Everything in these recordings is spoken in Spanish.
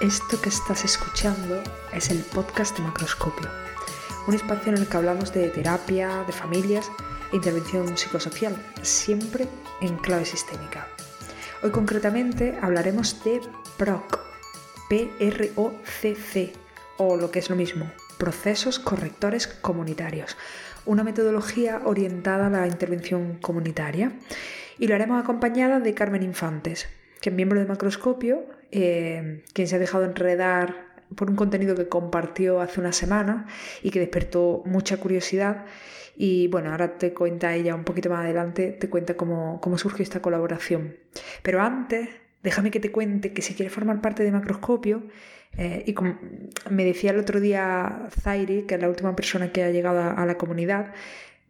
Esto que estás escuchando es el podcast de Macroscopio, un espacio en el que hablamos de terapia, de familias e intervención psicosocial, siempre en clave sistémica. Hoy concretamente hablaremos de PROC, P-R-O-C-C, o lo que es lo mismo, procesos correctores comunitarios, una metodología orientada a la intervención comunitaria. Y lo haremos acompañada de Carmen Infantes, que es miembro de Macroscopio, eh, quien se ha dejado enredar por un contenido que compartió hace una semana y que despertó mucha curiosidad. Y bueno, ahora te cuenta ella un poquito más adelante, te cuenta cómo, cómo surgió esta colaboración. Pero antes, déjame que te cuente que si quieres formar parte de Macroscopio, eh, y como me decía el otro día Zairi, que es la última persona que ha llegado a la comunidad,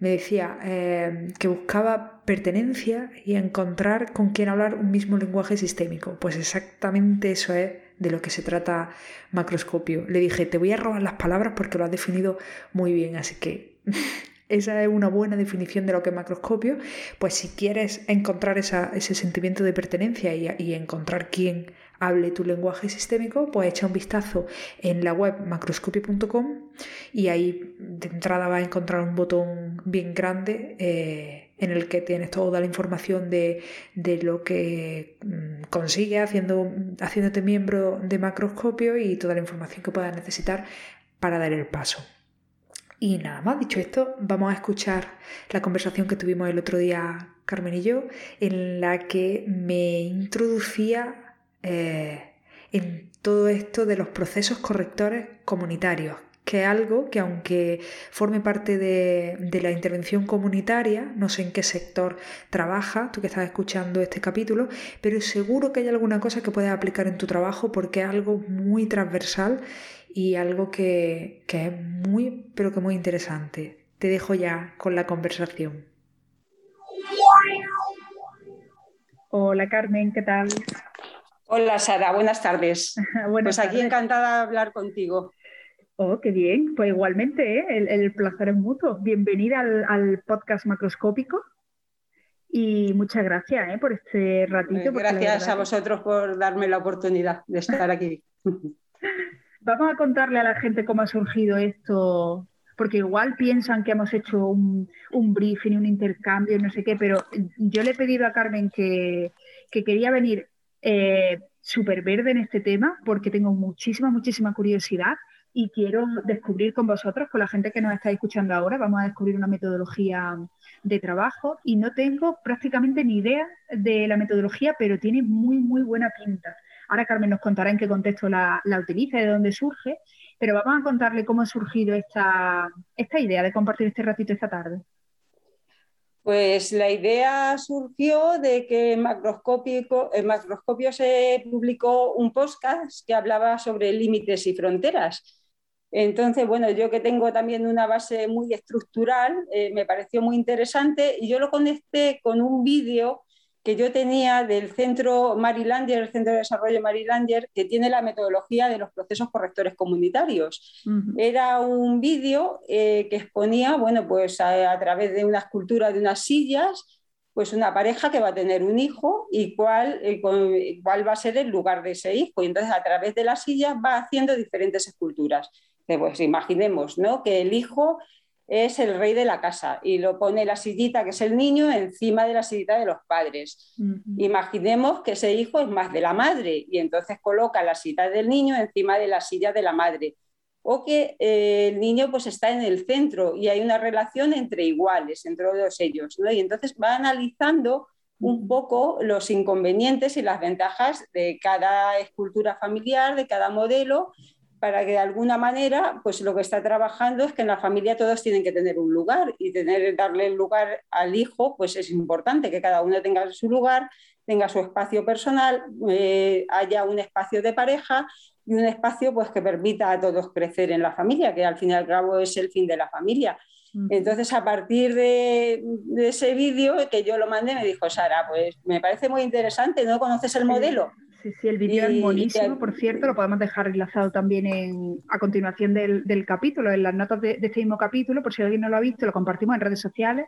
me decía eh, que buscaba pertenencia y encontrar con quien hablar un mismo lenguaje sistémico. Pues exactamente eso es de lo que se trata macroscopio. Le dije, te voy a robar las palabras porque lo has definido muy bien, así que esa es una buena definición de lo que es macroscopio. Pues si quieres encontrar ese sentimiento de pertenencia y, y encontrar quién hable tu lenguaje sistémico, pues echa un vistazo en la web macroscopio.com y ahí de entrada vas a encontrar un botón bien grande eh, en el que tienes toda la información de, lo que mm, consigues haciendo, haciéndote miembro de macroscopio y toda la información que puedas necesitar para dar el paso. Y nada más, dicho esto, vamos a escuchar la conversación que tuvimos el otro día Carmen y yo, en la que me introducía eh, en todo esto de los procesos correctores comunitarios, que es algo que aunque forme parte de, la intervención comunitaria, no sé en qué sector trabaja, tú que estás escuchando este capítulo, pero seguro que hay alguna cosa que puedes aplicar en tu trabajo porque es algo muy transversal y algo que, que es muy, pero que muy interesante. Te dejo ya con la conversación. Hola Carmen, ¿qué tal? Hola Sara, buenas tardes. pues aquí encantada de hablar contigo. Oh, qué bien. Pues igualmente, ¿eh? el, placer es mutuo. Bienvenida al, podcast macroscópico y muchas gracias ¿eh? por este ratito. Pues gracias a vosotros por darme la oportunidad de estar aquí. Vamos a contarle a la gente cómo ha surgido esto, porque igual piensan que hemos hecho un, un briefing, un intercambio, no sé qué, pero yo le he pedido a Carmen que, que quería venir eh, súper verde en este tema porque tengo muchísima, muchísima curiosidad y quiero descubrir con vosotros, con la gente que nos está escuchando ahora, vamos a descubrir una metodología de trabajo y no tengo prácticamente ni idea de la metodología, pero tiene muy, muy buena pinta. Ahora Carmen nos contará en qué contexto la, la utiliza y de dónde surge, pero vamos a contarle cómo ha surgido esta, esta idea de compartir este ratito esta tarde. Pues la idea surgió de que en Macroscopio, se publicó un podcast que hablaba sobre límites y fronteras. Entonces, bueno, yo que tengo también una base muy estructural, eh, me pareció muy interesante y yo lo conecté con un vídeo que yo tenía del centro Marilander, el Centro de Desarrollo Marilander, que tiene la metodología de los procesos correctores comunitarios. Era un vídeo eh, que exponía, bueno, pues a, través de una escultura de unas sillas, pues una pareja que va a tener un hijo y cuál, eh, cuál va a ser el lugar de ese hijo. Y entonces a través de las sillas va haciendo diferentes esculturas. Pues imaginemos, ¿no? Que el hijo es el rey de la casa y lo pone la sillita, que es el niño, encima de la sillita de los padres. Imaginemos que ese hijo es más de la madre y entonces coloca la silla del niño encima de la silla de la madre. O que eh, el niño pues está en el centro y hay una relación entre iguales, entre todos ellos. Y entonces va analizando un poco los inconvenientes y las ventajas de cada escultura familiar, de cada modelo para que de alguna manera, pues lo que está trabajando es que en la familia todos tienen que tener un lugar y tener, darle el lugar al hijo, pues es importante que cada uno tenga su lugar, tenga su espacio personal, eh, haya un espacio de pareja y un espacio pues que permita a todos crecer en la familia, que al fin y al cabo es el fin de la familia. Entonces, a partir de, ese vídeo que yo lo mandé, me dijo Sara, pues me parece muy interesante, ¿no conoces el modelo? Sí, sí, el vídeo es buenísimo, por cierto, lo podemos dejar enlazado también en, a continuación del, capítulo, en las notas de, este mismo capítulo, por si alguien no lo ha visto, lo compartimos en redes sociales,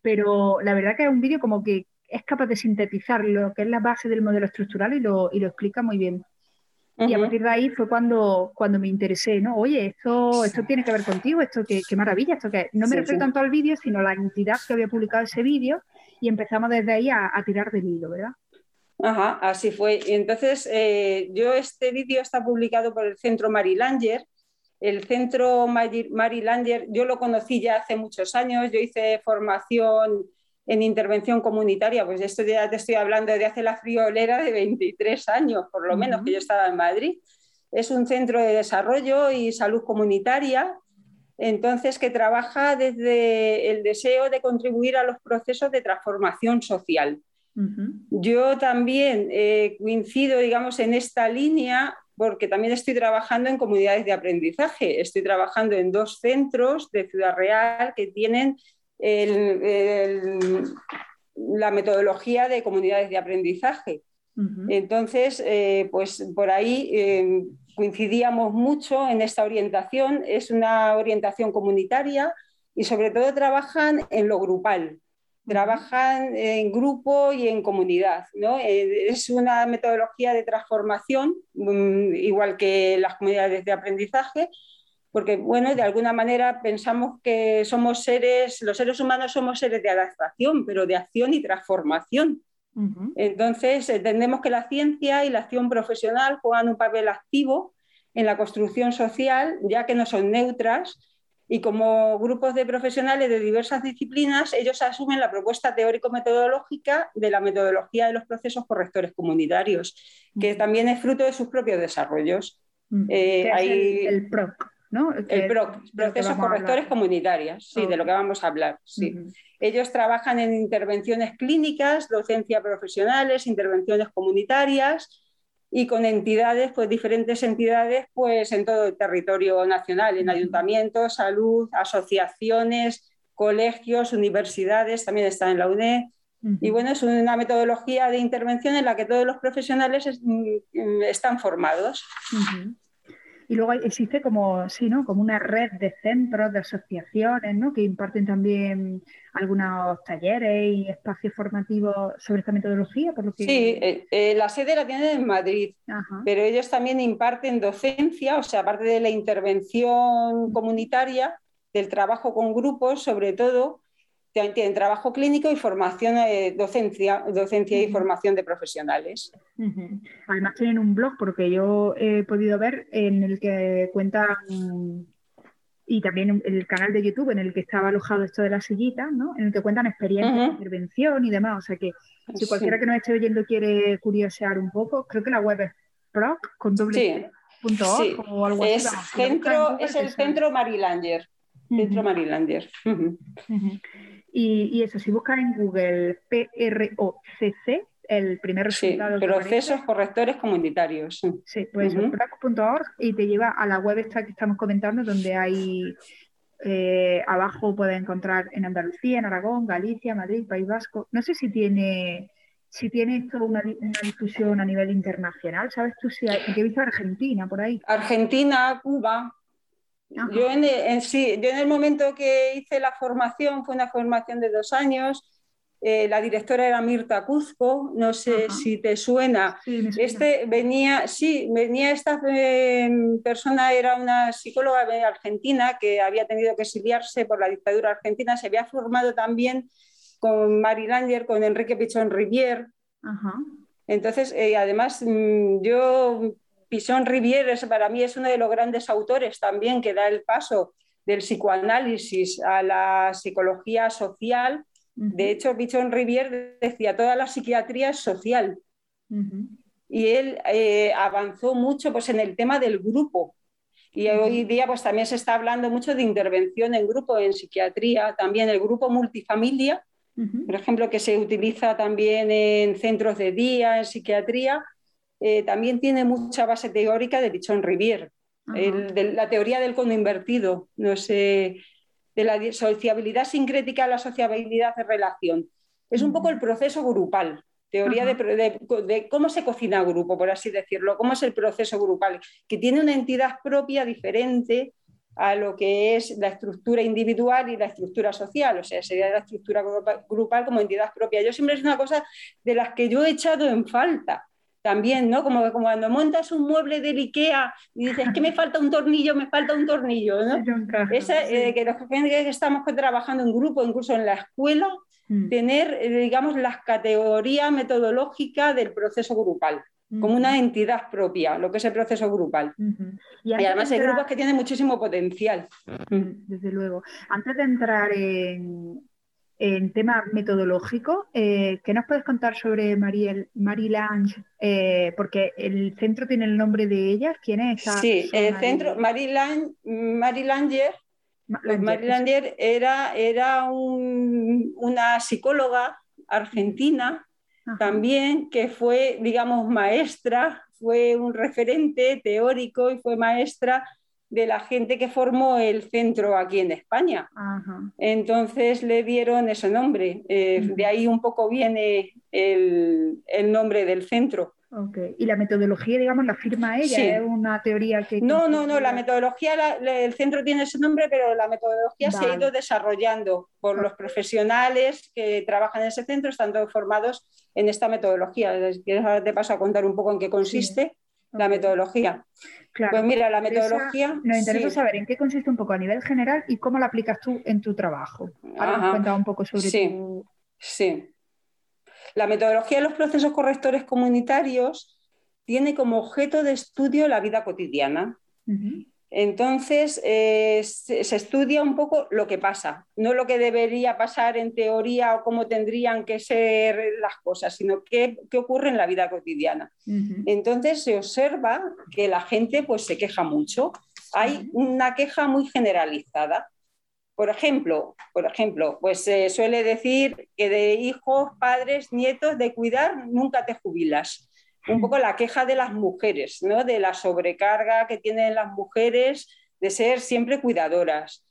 pero la verdad que es un vídeo como que es capaz de sintetizar lo que es la base del modelo estructural y lo, y lo explica muy bien. Y a partir de ahí fue cuando, cuando me interesé, ¿no? Oye, esto, esto tiene que ver contigo, esto qué, qué maravilla, esto que no me refiero tanto al vídeo, sino a la entidad que había publicado ese vídeo y empezamos desde ahí a, tirar del hilo, ¿verdad? Ajá, así fue. Entonces, eh, yo este vídeo está publicado por el Centro Marilanger. El Centro Marilanger, yo lo conocí ya hace muchos años, yo hice formación en intervención comunitaria, pues esto ya te estoy hablando de hace la friolera de 23 años, por lo menos, que yo estaba en Madrid. Es un centro de desarrollo y salud comunitaria, entonces que trabaja desde el deseo de contribuir a los procesos de transformación social. Yo también eh, coincido, digamos, en esta línea porque también estoy trabajando en comunidades de aprendizaje. Estoy trabajando en dos centros de Ciudad Real que tienen la metodología de comunidades de aprendizaje. Entonces, eh, pues por ahí eh, coincidíamos mucho en esta orientación. Es una orientación comunitaria y sobre todo trabajan en lo grupal, trabajan en grupo y en comunidad. ¿no? Eh, es una metodología de transformación, mm, igual que las comunidades de aprendizaje, porque, bueno, de alguna manera pensamos que somos seres, los seres humanos somos seres de adaptación, pero de acción y transformación. Entonces, entendemos que la ciencia y la acción profesional juegan un papel activo en la construcción social, ya que no son neutras, y como grupos de profesionales de diversas disciplinas, ellos asumen la propuesta teórico-metodológica de la metodología de los procesos correctores comunitarios, que también es fruto de sus propios desarrollos. Eh, el PROC. El procesos correctores comunitarios, sí, de lo que vamos a hablar. Sí. Ellos trabajan en intervenciones clínicas, docencia profesionales, intervenciones comunitarias y con entidades, pues diferentes entidades, pues en todo el territorio nacional, en ayuntamientos, salud, asociaciones, colegios, universidades, también están en la UNED. Y bueno, es una metodología de intervención en la que todos los profesionales mm, están formados. Y luego existe como, sí, ¿no? como una red de centros, de asociaciones, ¿no? que imparten también algunos talleres y espacios formativos sobre esta metodología. Por lo que... Sí, eh, eh, la sede la tienen en Madrid, pero ellos también imparten docencia, o sea, aparte de la intervención comunitaria, del trabajo con grupos, sobre todo, tienen trabajo clínico y formación, eh, docencia, docencia y formación de profesionales. Además tienen un blog, porque yo he podido ver, en el que cuentan, y también el canal de YouTube en el que estaba alojado esto de la sillita, ¿no? en el que cuentan experiencias de intervención y demás. O sea que si cualquiera que nos esté oyendo quiere curiosear un poco, creo que la web es proc con doble o algo es Centro, es el centro Marilander. Centro Marilander. Y, eso, si buscas en Google PROCC, el primer resultado. Sí, procesos correctores comunitarios. Sí, pues uh y te lleva a la web esta que estamos comentando, donde hay eh, abajo puedes encontrar en Andalucía, en Aragón, Galicia, Madrid, País Vasco. No sé si tiene si tiene esto una, difusión a nivel internacional. ¿Sabes tú si hay, he visto Argentina por ahí? Argentina, Cuba, yo en, el, sí, yo en el momento que hice la formación, fue una formación de dos años, eh, la directora era Mirta Cuzco, no sé si te suena. este venía, sí, venía esta eh, persona, era una psicóloga argentina que había tenido que exiliarse por la dictadura argentina, se había formado también con Mari Langer, con Enrique Pichón Rivier. Entonces, eh, además, mm, yo Pisón Rivière para mí es uno de los grandes autores también que da el paso del psicoanálisis a la psicología social. De hecho, Pichón Rivière decía, toda la psiquiatría es social. Y él eh, avanzó mucho pues, en el tema del grupo. Y hoy día pues, también se está hablando mucho de intervención en grupo en psiquiatría, también el grupo multifamilia, por ejemplo, que se utiliza también en centros de día, en psiquiatría, eh, también tiene mucha base teórica de Pichón Rivier, de la teoría del cono invertido, no sé, de la sociabilidad sincrética a la sociabilidad de relación. Es un poco el proceso grupal, teoría de, cómo se cocina grupo, por así decirlo, cómo es el proceso grupal, que tiene una entidad propia diferente a lo que es la estructura individual y la estructura social, o sea, sería la estructura grupal como entidad propia. Yo siempre es una cosa de las que yo he echado en falta, también, ¿no? Como, como cuando montas un mueble del IKEA y dices, es que me falta un tornillo, me falta un tornillo, ¿no? Esa, eh, que los que estamos trabajando en grupo, incluso en la escuela, mm. tener, eh, digamos, las categorías metodológicas del proceso grupal como una entidad propia, lo que es el proceso grupal. Y, además hay grupos que tienen muchísimo potencial. Desde luego. Antes de entrar en, en tema metodológico, eh, ¿qué nos puedes contar sobre Marie, Lange? Eh, porque el centro tiene el nombre de ella. ¿Quién es esa Sí, el centro, Marie, Langer, Langer, era, era una psicóloga argentina también que fue, digamos, maestra, fue un referente teórico y fue maestra de la gente que formó el centro aquí en España. Entonces le dieron ese nombre. Eh, de ahí un poco viene el, nombre del centro. Y la metodología, digamos, la firma ella, es una teoría que... No, no, no, la metodología, el centro tiene ese nombre, pero la metodología se ha ido desarrollando por los profesionales que trabajan en ese centro, están todos formados en esta metodología. ¿Quieres te paso a contar un poco en qué consiste? La metodología. pues mira, la metodología... nos interesa saber en qué consiste un poco a nivel general y cómo la aplicas tú en tu trabajo. Ahora nos cuenta un poco sobre sí, Sí. La metodología de los procesos correctores comunitarios tiene como objeto de estudio la vida cotidiana. Entonces, eh, se, estudia un poco lo que pasa, no lo que debería pasar en teoría o cómo tendrían que ser las cosas, sino qué, ocurre en la vida cotidiana. Entonces, se observa que la gente pues, se queja mucho. Hay una queja muy generalizada. Por ejemplo, por ejemplo, pues se suele decir que de hijos, padres, nietos, de cuidar, nunca te jubilas un poco la queja de las mujeres, ¿no? de la sobrecarga que tienen las mujeres de ser siempre cuidadoras,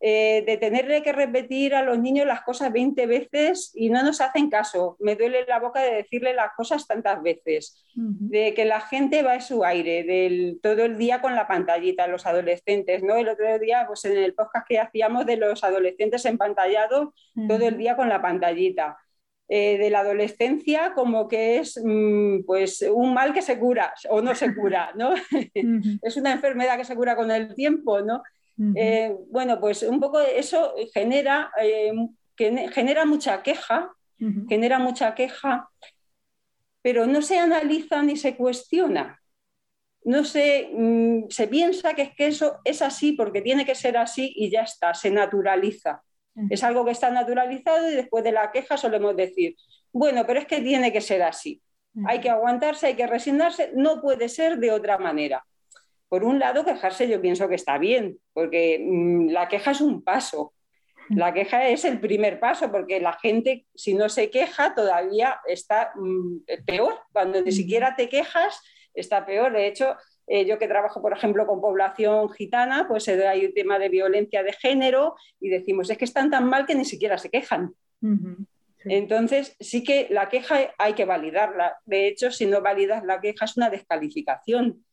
eh, de tenerle que repetir a los niños las cosas 20 veces y no nos hacen caso. Me duele la boca de decirle las cosas tantas veces, de que la gente va a su aire, del, todo el día con la pantallita, los adolescentes. ¿no? El otro día, pues en el podcast que hacíamos de los adolescentes empantallados, todo el día con la pantallita. Eh, de la adolescencia como que es mm, pues un mal que se cura o no se cura, ¿no? es una enfermedad que se cura con el tiempo, ¿no? Eh, bueno, pues un poco eso genera, eh, genera mucha queja, genera mucha queja, pero no se analiza ni se cuestiona. No se, mm, se piensa que es que eso es así porque tiene que ser así y ya está, se naturaliza. Es algo que está naturalizado y después de la queja solemos decir, bueno, pero es que tiene que ser así. Hay que aguantarse, hay que resignarse, no puede ser de otra manera. Por un lado, quejarse yo pienso que está bien, porque mm, la queja es un paso. La queja es el primer paso, porque la gente, si no se queja, todavía está mm, peor. Cuando ni siquiera te quejas, está peor. De hecho, eh, yo que trabajo, por ejemplo, con población gitana, pues hay un tema de violencia de género y decimos, es que están tan mal que ni siquiera se quejan. Entonces, sí que la queja hay que validarla. De hecho, si no validas la queja es una descalificación.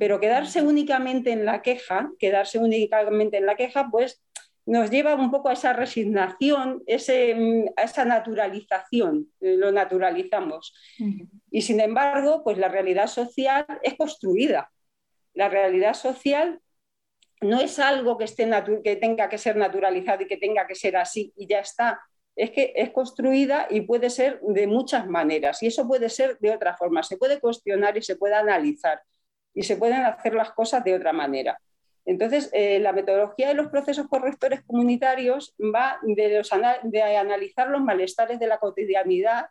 Pero quedarse únicamente en la queja, quedarse únicamente en la queja, pues nos lleva un poco a esa resignación, ese, a esa naturalización, eh, lo naturalizamos. Y sin embargo, pues la realidad social es construida la realidad social no es algo que, esté que tenga que ser naturalizado y que tenga que ser así y ya está. Es que es construida y puede ser de muchas maneras y eso puede ser de otra forma. Se puede cuestionar y se puede analizar y se pueden hacer las cosas de otra manera. Entonces, eh, la metodología de los procesos correctores comunitarios va de, de analizar los malestares de la cotidianidad,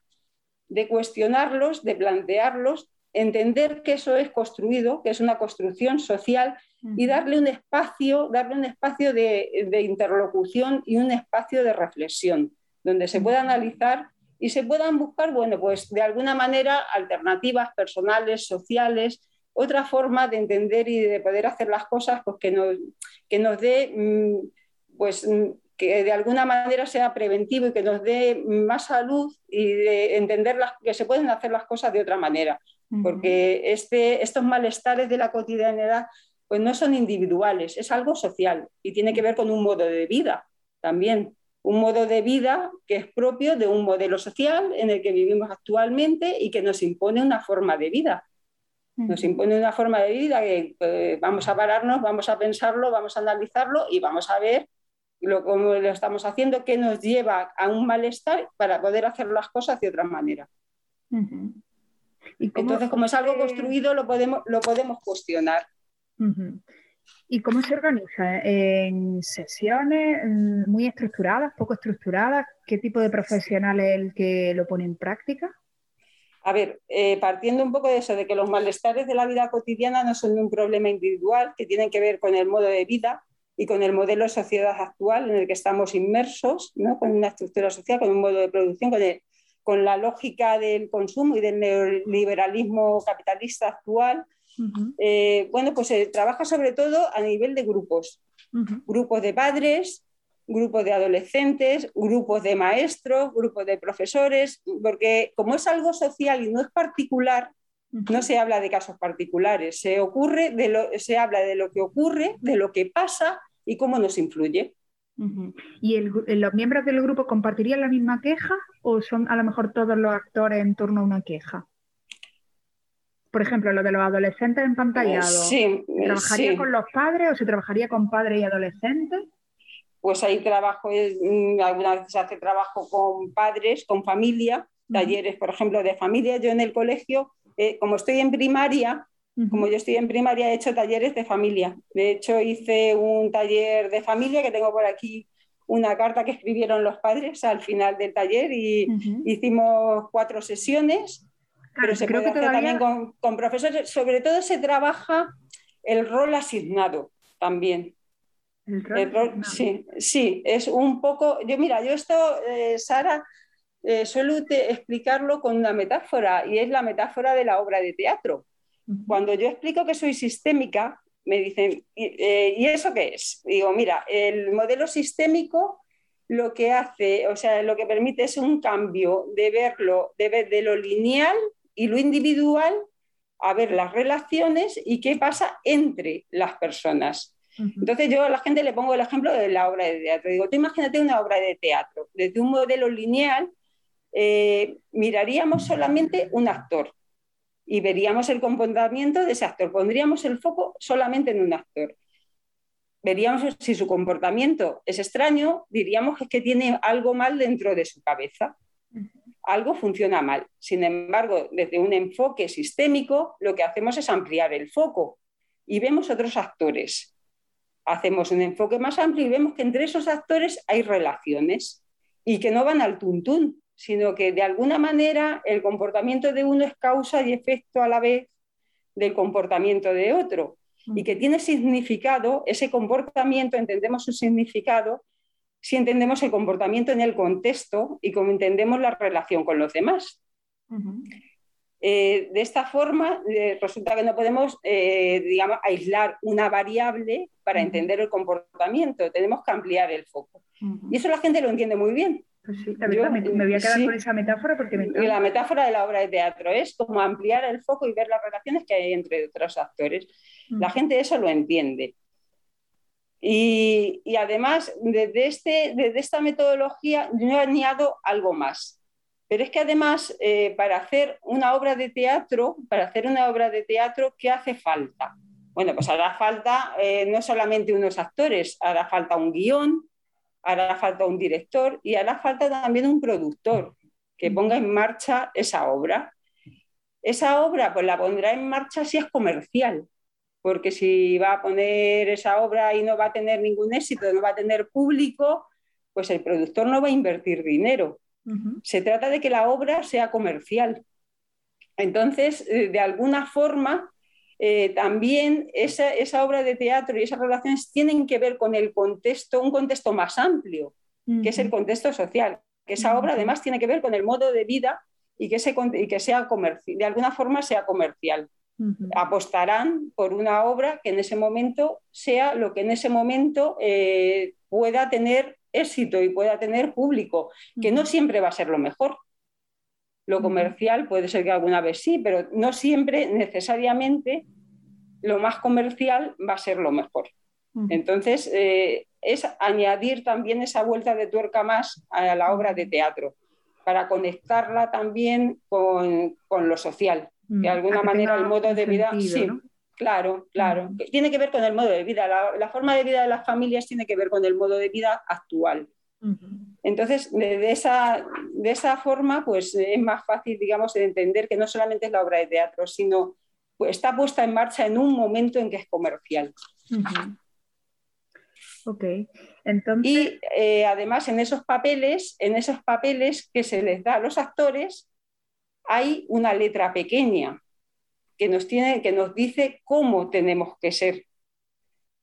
de cuestionarlos, de plantearlos entender que eso es construido, que es una construcción social y darle un espacio, darle un espacio de, interlocución y un espacio de reflexión, donde se pueda analizar y se puedan buscar, bueno, pues de alguna manera alternativas personales, sociales, otra forma de entender y de poder hacer las cosas pues, que, nos, que nos dé, mm, pues mm, que de alguna manera sea preventivo y que nos dé más salud y de entender que se pueden hacer las cosas de otra manera porque este, estos malestares de la cotidianidad pues no son individuales, es algo social y tiene que ver con un modo de vida también, un modo de vida que es propio de un modelo social en el que vivimos actualmente y que nos impone una forma de vida. Nos impone una forma de vida que pues, vamos a pararnos, vamos a pensarlo, vamos a analizarlo y vamos a ver lo, cómo lo estamos haciendo, qué nos lleva a un malestar para poder hacer las cosas de otra manera. Entonces, como es algo construido, lo podemos, lo podemos cuestionar. ¿Y cómo se organiza? ¿En sesiones muy estructuradas, poco estructuradas? ¿Qué tipo de profesional es el que lo pone en práctica? A ver, eh, partiendo un poco de eso, de que los malestares de la vida cotidiana no son un problema individual, que tienen que ver con el modo de vida y con el modelo de sociedad actual en el que estamos inmersos, ¿no? con una estructura social, con un modo de producción, con, con la lógica del consumo y del neoliberalismo capitalista actual, eh, bueno, pues se trabaja sobre todo a nivel de grupos, grupos de padres, grupos de adolescentes, grupos de maestros, grupos de profesores, porque como es algo social y no es particular, no se habla de casos particulares, se, ocurre de lo, se habla de lo que ocurre, de lo que pasa y cómo nos influye. ¿Y los miembros del grupo compartirían la misma queja o son a lo mejor todos los actores en torno a una queja? por ejemplo, lo de los adolescentes empantallados, sí, ¿trabajaría con los padres o se trabajaría con padres y adolescentes? Pues hay trabajo, mm, algunas veces se hace trabajo con padres, con familia, talleres, por ejemplo, de familia. Yo en el colegio, eh, como estoy en primaria, como yo estoy en primaria, he hecho talleres de familia. De hecho, hice un taller de familia que tengo por aquí una carta que escribieron los padres al final del taller y hicimos cuatro sesiones pero se puede hacer también con, profesores. Sobre todo se trabaja el rol asignado también. El rol, sí, sí, es un poco. Yo, mira, yo esto, eh, Sara, eh, suelo explicarlo con una metáfora y es la metáfora de la obra de teatro. Cuando yo explico que soy sistémica, me dicen, eh, ¿y eso qué es? Digo, mira, el modelo sistémico lo que hace, o sea, lo que permite es un cambio de verlo, de ver de lo lineal y lo individual a ver las relaciones y qué pasa entre las personas. Entonces yo a la gente le pongo el ejemplo de la obra de teatro. Digo, tú imagínate una obra de teatro. Desde un modelo lineal eh, miraríamos solamente un actor y veríamos el comportamiento de ese actor. Pondríamos el foco solamente en un actor. Veríamos si su comportamiento es extraño, diríamos que tiene algo mal dentro de su cabeza algo funciona mal. Sin embargo, desde un enfoque sistémico, lo que hacemos es ampliar el foco y vemos otros actores. Hacemos un enfoque más amplio y vemos que entre esos actores hay relaciones y que no van al tuntún, sino que de alguna manera el comportamiento de uno es causa y efecto a la vez del comportamiento de otro y que tiene significado, ese comportamiento, entendemos su significado si entendemos el comportamiento en el contexto y cómo entendemos la relación con los demás. Eh, de esta forma, eh, resulta que no podemos, eh, digamos, aislar una variable para entender el comportamiento, tenemos que ampliar el foco. Y eso la gente lo entiende muy bien. Pues sí, me, voy a quedar con esa metáfora porque me La metáfora de la obra de teatro es como ampliar el foco y ver las relaciones que hay entre otros actores. La gente eso lo entiende. Y, además, desde, este, desde esta metodología, yo he añadido algo más. Pero es que además, eh, para hacer una obra de teatro, para hacer una obra de teatro, ¿qué hace falta? Bueno, pues hará falta eh, no solamente unos actores, hará falta un guion, hará falta un director y hará falta también un productor que ponga en marcha esa obra. Esa obra pues la pondrá en marcha si es comercial, porque si va a poner esa obra y no va a tener ningún éxito, no va a tener público, pues el productor no va a invertir dinero. Se trata de que la obra sea comercial. Entonces, eh, de alguna forma, eh, también esa, obra de teatro y esas relaciones tienen que ver con el contexto, un contexto más amplio, que es el contexto social. Que esa obra además tiene que ver con el modo de vida y que, y que sea de alguna forma sea comercial apostarán por una obra que en ese momento sea lo que en ese momento eh, pueda tener éxito y pueda tener público, que no siempre va a ser lo mejor. Lo comercial puede ser que alguna vez sí, pero no siempre necesariamente lo más comercial va a ser lo mejor. Entonces, eh, es añadir también esa vuelta de tuerca más a la obra de teatro, para conectarla también con, con lo social. De alguna manera el modo de vida... sí, claro, claro. Tiene que ver con el modo de vida. La, forma de vida de las familias tiene que ver con el modo de vida actual. Entonces, de, esa, de esa forma, pues es más fácil, digamos, de entender que no solamente es la obra de teatro, sino pues, está puesta en marcha en un momento en que es comercial. Ok, entonces... Y eh, además en esos papeles, en esos papeles que se les da a los actores, hay una letra pequeña que nos, tiene, que nos dice cómo tenemos que ser.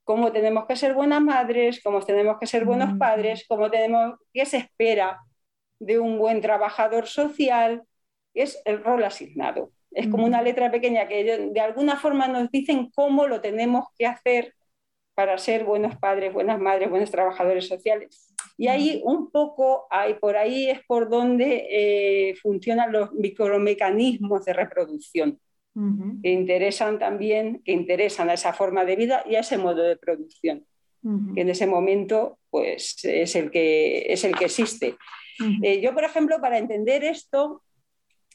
Cómo tenemos que ser buenas madres, cómo tenemos que ser buenos padres, cómo tenemos, qué se espera de un buen trabajador social. Es el rol asignado. Es como una letra pequeña que de alguna forma nos dicen cómo lo tenemos que hacer para ser buenos padres, buenas madres, buenos trabajadores sociales. Y ahí un poco, hay, por ahí es por donde eh, funcionan los micromecanismos de reproducción, que interesan también, que interesan a esa forma de vida y a ese modo de producción, que en ese momento pues, es, el que, es el que existe. Eh, yo, por ejemplo, para entender esto,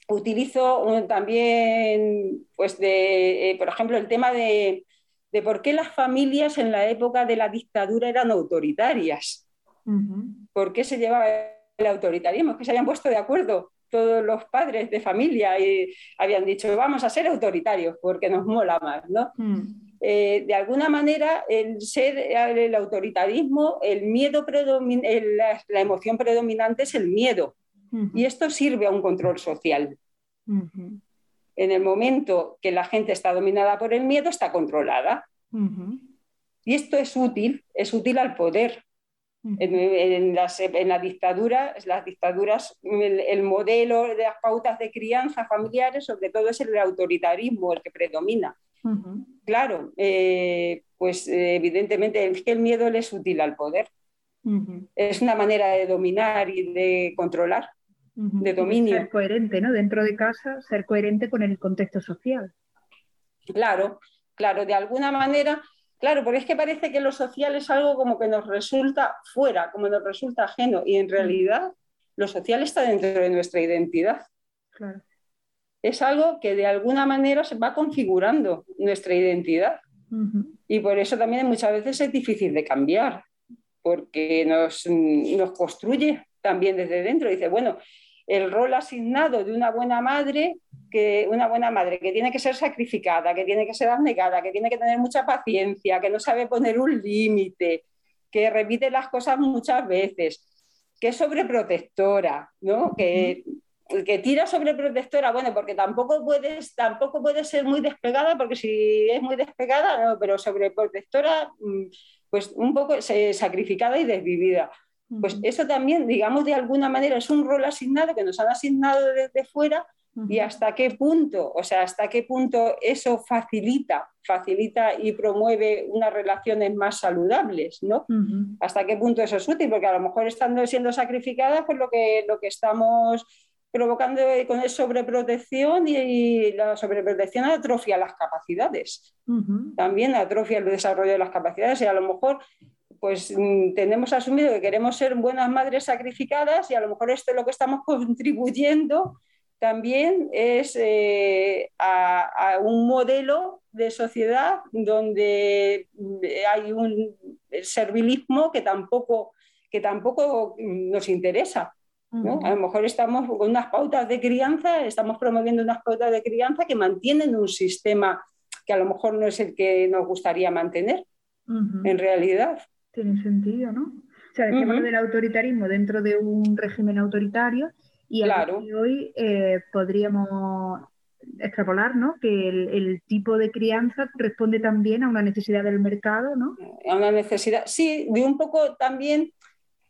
utilizo también, pues de, eh, por ejemplo, el tema de de por qué las familias en la época de la dictadura eran autoritarias. ¿Por qué se llevaba el autoritarismo? Es que se habían puesto de acuerdo todos los padres de familia y habían dicho, vamos a ser autoritarios porque nos mola más, ¿no? Mm. Eh, de alguna manera, el ser el autoritarismo, el miedo la, emoción predominante es el miedo. Y esto sirve a un control social en el momento que la gente está dominada por el miedo, está controlada. Y esto es útil, es útil al poder. En, las, dictadura, las dictaduras, el, modelo de las pautas de crianza familiares, sobre todo es el autoritarismo el que predomina. Claro, eh, pues evidentemente es que el miedo le es útil al poder. Es una manera de dominar y de controlar de dominio. Ser coherente, ¿no? Dentro de casa, ser coherente con el contexto social. Claro, claro, de alguna manera, claro, porque es que parece que lo social es algo como que nos resulta fuera, como nos resulta ajeno, y en realidad lo social está dentro de nuestra identidad. Claro. Es algo que de alguna manera se va configurando nuestra identidad. Y por eso también muchas veces es difícil de cambiar, porque nos, nos construye también desde dentro. Dice, bueno, el rol asignado de una buena madre, que una buena madre que tiene que ser sacrificada, que tiene que ser abnegada, que tiene que tener mucha paciencia, que no sabe poner un límite, que repite las cosas muchas veces, que es sobreprotectora, ¿no? Que, que tira sobreprotectora, bueno, porque tampoco puedes, tampoco puede ser muy despegada, porque si es muy despegada, no, pero sobreprotectora, mm, pues un poco sacrificada y desvivida. Pues eso también, digamos, de alguna manera es un rol asignado que nos han asignado desde fuera y hasta qué punto, o sea, hasta qué punto eso facilita, facilita y promueve unas relaciones más saludables, ¿no? Hasta qué punto eso es útil, porque a lo mejor estando siendo sacrificadas, pues lo que, lo que estamos provocando con es sobreprotección y, la sobreprotección atrofia las capacidades. También atrofia el desarrollo de las capacidades y a lo mejor pues mm, tenemos asumido que queremos ser buenas madres sacrificadas y a lo mejor esto es lo que estamos contribuyendo también es eh, a, un modelo de sociedad donde hay un servilismo que tampoco, que tampoco nos interesa. A lo mejor estamos con unas pautas de crianza, estamos promoviendo unas pautas de crianza que mantienen un sistema que a lo mejor no es el que nos gustaría mantener en realidad. Tiene sentido, ¿no? O sea, decimos del autoritarismo dentro de un régimen autoritario y hoy eh, podríamos extrapolar, ¿no? Que el, tipo de crianza responde también a una necesidad del mercado, ¿no? A una necesidad, sí, de un poco también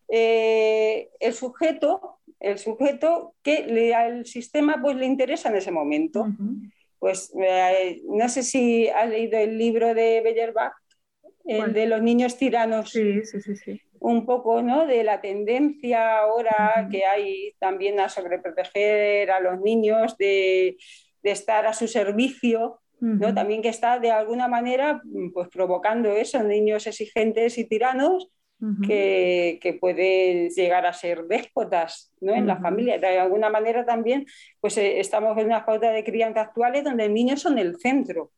eh, el sujeto, el sujeto que le, al sistema pues le interesa en ese momento. Pues eh, no sé si has leído el libro de Bellerbach, el de los niños tiranos. Sí, sí, sí, sí. Un poco, ¿no? De la tendencia ahora que hay también a sobreproteger a los niños, de, estar a su servicio, ¿no? También que está de alguna manera pues, provocando eso, niños exigentes y tiranos que, que, pueden llegar a ser déspotas ¿no? en la familia. De alguna manera también pues, eh, estamos en una falta de crianza actuales donde los niños son el centro.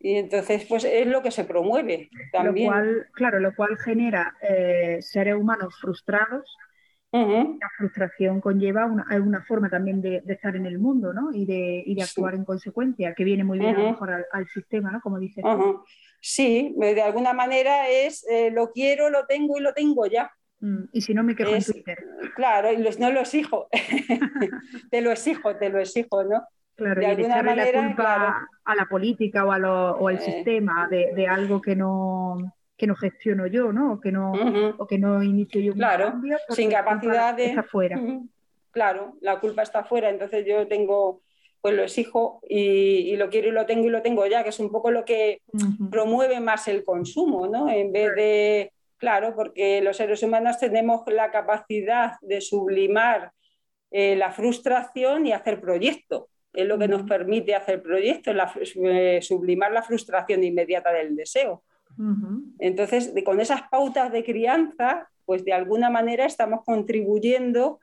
Y entonces, pues es lo que se promueve también. Lo cual, claro, lo cual genera eh, seres humanos frustrados la frustración conlleva una, una forma también de, estar en el mundo, ¿no? Y de, y de actuar en consecuencia, que viene muy bien a lo mejor al, sistema, ¿no? Como dices. Sí, de alguna manera es eh, lo quiero, lo tengo y lo tengo ya. Mm, y si no me quedo en Twitter. Claro, y no lo exijo. te lo exijo, te lo exijo, ¿no? Claro, de y alguna manera, la culpa a la política o, a lo, o al eh. sistema de, de algo que no que no gestiono yo, ¿no? O que no, o que no inicio yo claro, un. Sin capacidad de... Está fuera. Claro, la culpa está fuera, entonces yo tengo, pues lo exijo y, lo quiero y lo tengo y lo tengo ya, que es un poco lo que promueve más el consumo, ¿no? En vez de, claro, porque los seres humanos tenemos la capacidad de sublimar eh, la frustración y hacer proyecto. Es lo que nos permite hacer proyectos, eh, sublimar la frustración inmediata del deseo. Entonces, con esas pautas de crianza, pues de alguna manera estamos contribuyendo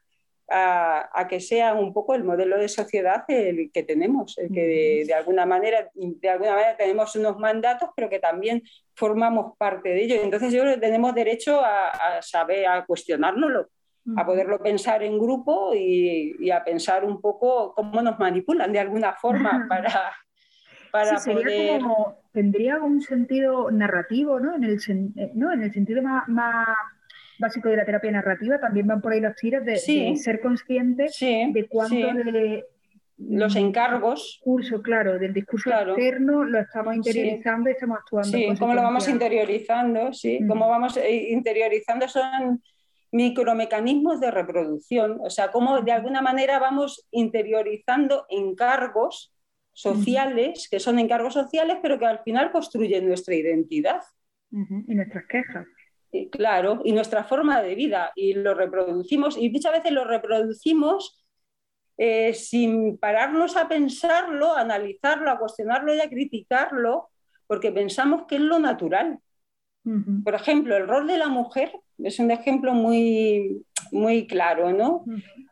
a, que sea un poco el modelo de sociedad el que tenemos, el que de, alguna manera, de alguna manera tenemos unos mandatos, pero que también formamos parte de ellos. Entonces, yo creo que tenemos derecho a, saber, a cuestionárnoslo, a poderlo pensar en grupo y, y, a pensar un poco cómo nos manipulan de alguna forma para, para poder... tendría un sentido narrativo, ¿no? En el, eh, ¿no? En el sentido más, básico de la terapia narrativa, también van por ahí los tiros de, ser consciente de cuánto de los encargos. Discurso, claro, del discurso externo lo estamos interiorizando y estamos actuando. Sí, cómo lo vamos interiorizando, sí, cómo vamos eh, interiorizando son micromecanismos de reproducción, o sea, cómo de alguna manera vamos interiorizando encargos sociales, que son encargos sociales, pero que al final construyen nuestra identidad. Y nuestras quejas. claro, y nuestra forma de vida, y lo reproducimos, y muchas veces lo reproducimos eh, sin pararnos a pensarlo, a analizarlo, a cuestionarlo y a criticarlo, porque pensamos que es lo natural. Por ejemplo, el rol de la mujer es un ejemplo muy, muy claro, ¿no?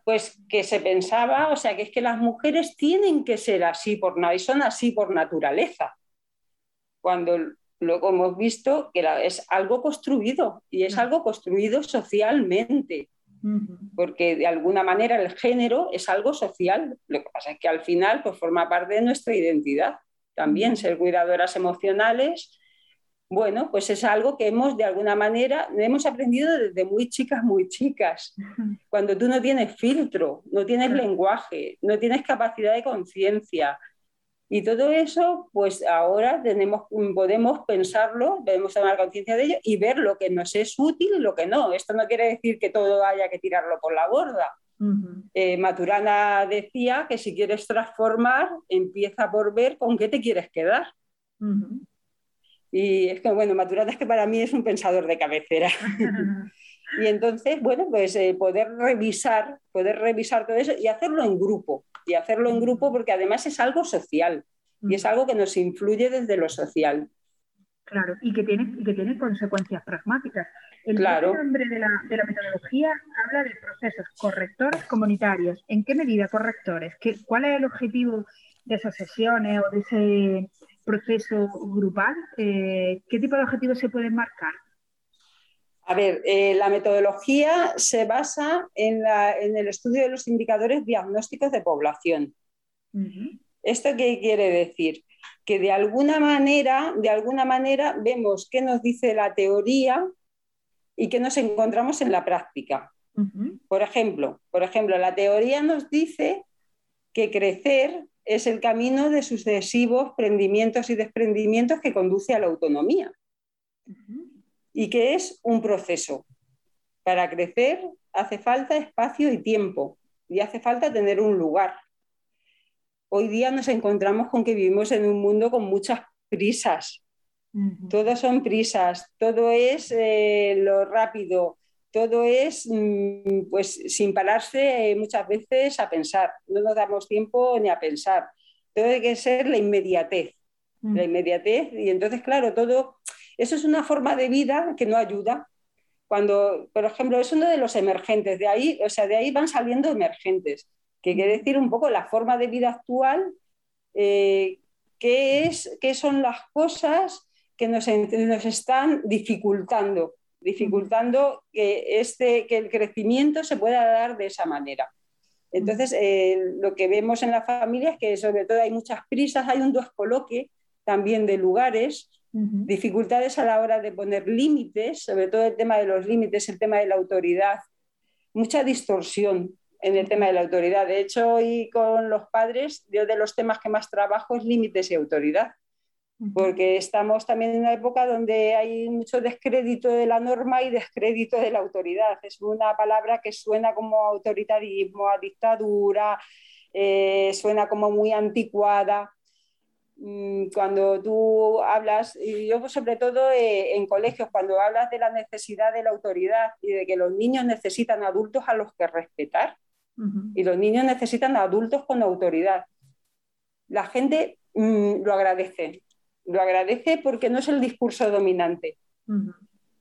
Pues que se pensaba, o sea, que es que las mujeres tienen que ser así por y son así por naturaleza. Cuando luego hemos visto que es algo construido y es algo construido socialmente, porque de alguna manera el género es algo social. Lo que pasa es que al final pues, forma parte de nuestra identidad. También ser cuidadoras emocionales, bueno, pues es algo que hemos de alguna manera, hemos aprendido desde muy chicas, muy chicas. Cuando tú no tienes filtro, no tienes lenguaje, no tienes capacidad de conciencia. Y todo eso, pues ahora tenemos, podemos pensarlo, podemos tomar conciencia de ello y ver lo que nos es útil y lo que no. Esto no quiere decir que todo haya que tirarlo por la borda. Eh, Maturana decía que si quieres transformar, empieza por ver con qué te quieres quedar. Y es que, bueno, Maturana es que para mí es un pensador de cabecera. y entonces, bueno, pues eh, poder revisar, poder revisar todo eso y hacerlo en grupo. Y hacerlo en grupo porque además es algo social y es algo que nos influye desde lo social. Claro, y que tiene, que tiene consecuencias pragmáticas. El claro. nombre de la, de la, metodología habla de procesos correctores comunitarios. ¿En qué medida correctores? ¿Qué, ¿Cuál es el objetivo de esas sesiones o de ese proceso grupal, eh, ¿qué tipo de objetivos se pueden marcar? A ver, eh, la metodología se basa en, el estudio de los indicadores diagnósticos de población. ¿Esto qué quiere decir? Que de alguna manera, de alguna manera vemos qué nos dice la teoría y qué nos encontramos en la práctica. Por ejemplo, por ejemplo, la teoría nos dice que crecer es el camino de sucesivos prendimientos y desprendimientos que conduce a la autonomía. Y que es un proceso. Para crecer hace falta espacio y tiempo y hace falta tener un lugar. Hoy día nos encontramos con que vivimos en un mundo con muchas prisas. Todo son prisas, todo es eh, lo rápido, todo es mm, pues sin pararse muchas veces a pensar, no nos damos tiempo ni a pensar. todo tiene que ser la inmediatez, la inmediatez, y entonces, claro, todo, eso es una forma de vida que no ayuda. Cuando, por ejemplo, es uno de los emergentes, de ahí, o sea, de ahí van saliendo emergentes, que quiere decir un poco la forma de vida actual, eh, qué, es, qué son las cosas que nos, nos están dificultando, dificultando que, este, que el crecimiento se pueda dar de esa manera. Entonces, eh, lo que vemos en la familia es que sobre todo hay muchas prisas, hay un descoloque también de lugares, dificultades a la hora de poner límites, sobre todo el tema de los límites, el tema de la autoridad, mucha distorsión en el tema de la autoridad. De hecho, hoy con los padres, yo de los temas que más trabajo es límites y autoridad, porque estamos también en una época donde hay mucho descrédito de la norma y descrédito de la autoridad. Es una palabra que suena como autoritarismo, a dictadura, eh, suena como muy anticuada. Mm, cuando tú hablas, y yo sobre todo eh, en colegios, cuando hablas de la necesidad de la autoridad y de que los niños necesitan adultos a los que respetar, y los niños necesitan adultos con autoridad, la gente mm, lo agradece, lo agradece porque no es el discurso dominante.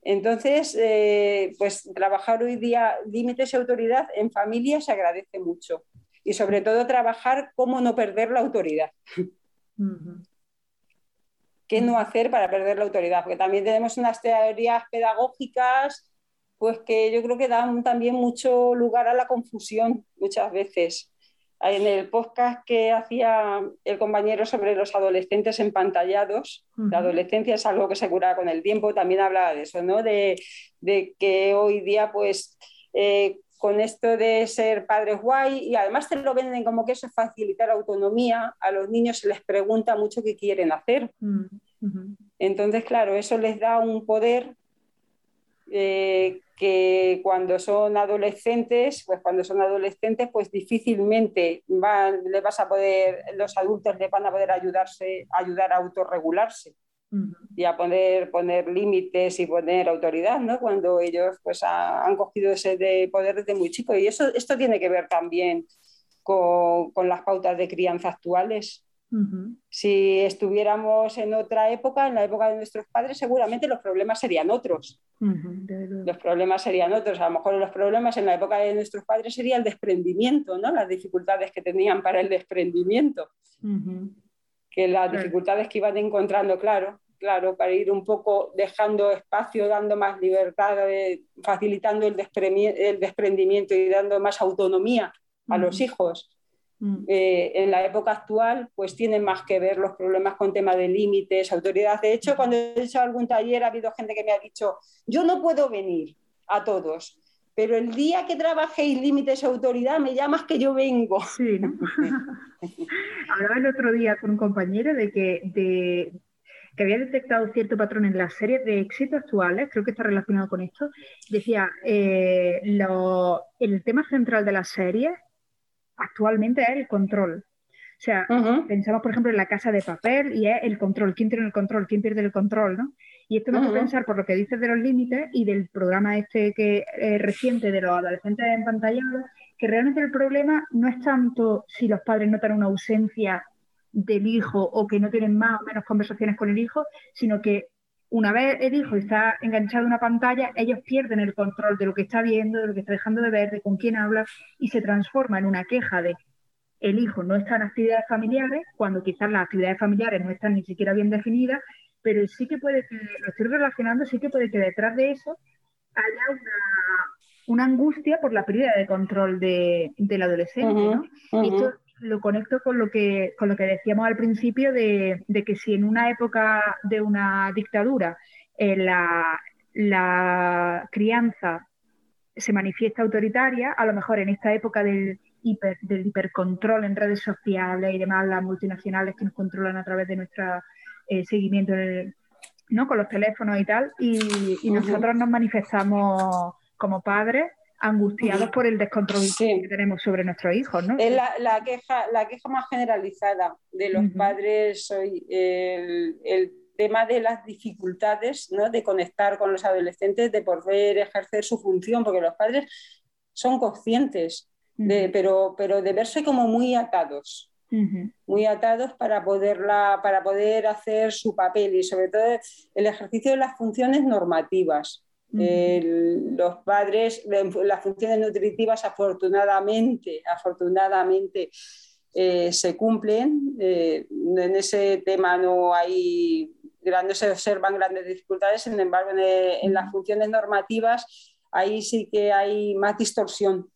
Entonces, eh, pues trabajar hoy día límites y autoridad en familia se agradece mucho. Y sobre todo trabajar cómo no perder la autoridad. ¿Qué no hacer para perder la autoridad? Porque también tenemos unas teorías pedagógicas pues que yo creo que dan también mucho lugar a la confusión muchas veces. En el podcast que hacía el compañero sobre los adolescentes empantallados, la adolescencia es algo que se cura con el tiempo, también hablaba de eso, ¿no? De, que hoy día, pues, eh, con esto de ser padres guay y además te lo venden como que eso es facilitar autonomía, a los niños se les pregunta mucho qué quieren hacer. Entonces, claro, eso les da un poder eh, que cuando son adolescentes, pues cuando son adolescentes, pues difícilmente van, le vas a poder, los adultos les van a poder ayudarse, ayudar a autorregularse y a poner, poner límites y poner autoridad, ¿no? Cuando ellos pues han cogido ese de poder desde muy chico. Y eso, esto tiene que ver también con, con las pautas de crianza actuales. Si estuviéramos en otra época, en la época de nuestros padres, seguramente los problemas serían otros. Los problemas serían otros. A lo mejor los problemas en la época de nuestros padres sería el desprendimiento, ¿no? Las dificultades que tenían para el desprendimiento. Que las dificultades que iban encontrando, claro, claro, para ir un poco dejando espacio, dando más libertad, eh, facilitando el, desprendimiento y dando más autonomía a los hijos. Mm. Eh, en la época actual, pues tienen más que ver los problemas con tema de límites, autoridad. De hecho, cuando he hecho algún taller ha habido gente que me ha dicho, yo no puedo venir a todos, pero el día que trabajéis límites y autoridad me llamas que yo vengo. Hablaba el otro día con un compañero de que, de, que había detectado cierto patrón en las series de éxito actuales, creo que está relacionado con esto. Decía, eh, el tema central de las series actualmente es el control. O sea, pensamos, por ejemplo, en la casa de papel y es el control. ¿Quién tiene el control? ¿Quién pierde el control? ¿no? Y esto me hace pensar por lo que dices de los límites y del programa este que es reciente de los adolescentes en pantalla, que realmente el problema no es tanto si los padres notan una ausencia del hijo o que no tienen más o menos conversaciones con el hijo, sino que una vez el hijo está enganchado a una pantalla, ellos pierden el control de lo que está viendo, de lo que está dejando de ver, de con quién habla, y se transforma en una queja de el hijo no está en actividades familiares, cuando quizás las actividades familiares no están ni siquiera bien definidas, pero sí que puede que, lo estoy relacionando, sí que puede que detrás de eso haya una, angustia por la pérdida de control de, del adolescente, ¿no? Lo conecto con lo que, con lo que decíamos al principio de, que si en una época de una dictadura eh, la, crianza se manifiesta autoritaria, a lo mejor en esta época del, hiper, del hipercontrol en redes sociales y demás, las multinacionales que nos controlan a través de nuestro eh, seguimiento ¿no? con los teléfonos y tal, y, nosotros nos manifestamos como padres angustiados por el descontrol que tenemos sobre nuestros hijos, ¿no? Es la, queja, la queja más generalizada de los padres hoy, el, tema de las dificultades ¿no? de conectar con los adolescentes, de poder ejercer su función, porque los padres son conscientes, de, pero, pero de verse como muy atados. muy atados para, poderla, para poder hacer su papel y sobre todo el ejercicio de las funciones normativas. Los padres, las funciones nutritivas afortunadamente, afortunadamente eh, se cumplen. Eh, en ese tema no hay no se observan grandes dificultades, sin embargo, en, las funciones normativas ahí sí que hay más distorsión.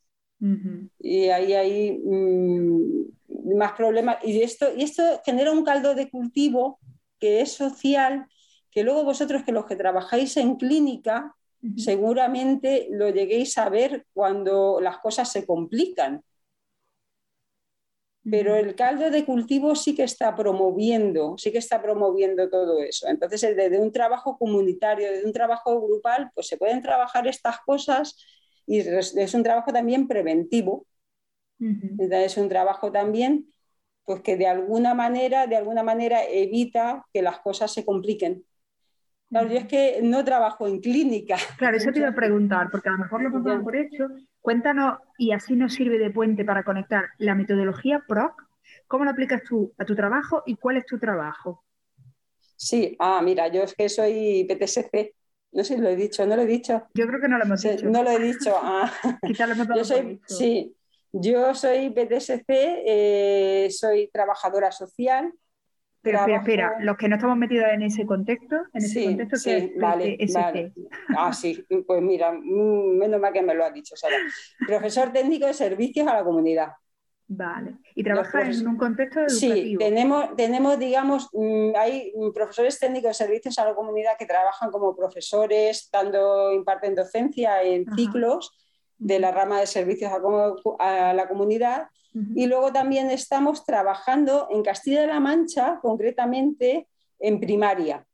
Y ahí hay mm, más problemas. Y esto, y esto genera un caldo de cultivo que es social, que luego vosotros que los que trabajáis en clínica, seguramente lo lleguéis a ver cuando las cosas se complican pero el caldo de cultivo sí que está promoviendo, sí que está promoviendo todo eso. Entonces, desde un trabajo comunitario, desde un trabajo grupal, pues se pueden trabajar estas cosas y es un trabajo también preventivo. Es un trabajo también pues que de alguna manera, de alguna manera evita que las cosas se compliquen. Claro, yo es que no trabajo en clínica. Claro, eso te iba a preguntar, porque a lo mejor lo pongo por hecho. Cuéntanos, y así nos sirve de puente para conectar la metodología PROC. ¿Cómo lo aplicas tú a tu trabajo y cuál es tu trabajo? Sí, ah, mira, yo es que soy PTSC. No sé si lo he dicho, no lo he dicho. Yo creo que no lo hemos dicho. No lo he dicho. Ah. Quizá lo hemos yo soy, Sí, yo soy PTSC, eh, soy trabajadora social pero espera, espera, los que no estamos metidos en ese contexto, en ese contexto sí, vale, vale. Ah, sí, pues mira, mm, menos mal que me lo has dicho, Sara. Profesor técnico de servicios a la comunidad. Vale. ¿Y trabajas en un contexto educativo? Sí, tenemos, tenemos digamos, mm, hay profesores técnicos de servicios a la comunidad que trabajan como profesores, dando, imparten docencia en ciclos de la rama de servicios a, la comunidad. Y luego también estamos trabajando en Castilla-La Mancha, concretamente en primaria.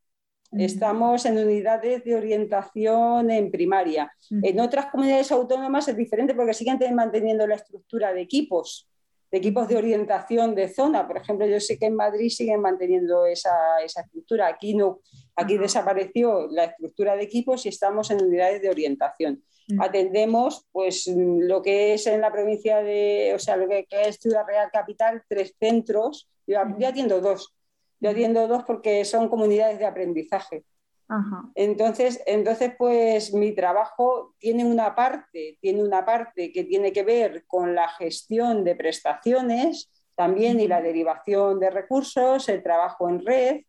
Estamos en unidades de orientación en primaria. En otras comunidades autónomas es diferente porque siguen manteniendo la estructura de equipos, de equipos de orientación de zona. Por ejemplo, yo sé que en Madrid siguen manteniendo esa, esa estructura. Aquí no, aquí desapareció la estructura de equipos y estamos en unidades de orientación. Mm. atendemos pues lo que es en la provincia de, o sea, lo que, es Ciudad Real Capital, tres centros, yo, atiendo dos, yo atiendo dos porque son comunidades de aprendizaje. Entonces, entonces, pues mi trabajo tiene una parte, tiene una parte que tiene que ver con la gestión de prestaciones también y la derivación de recursos, el trabajo en red,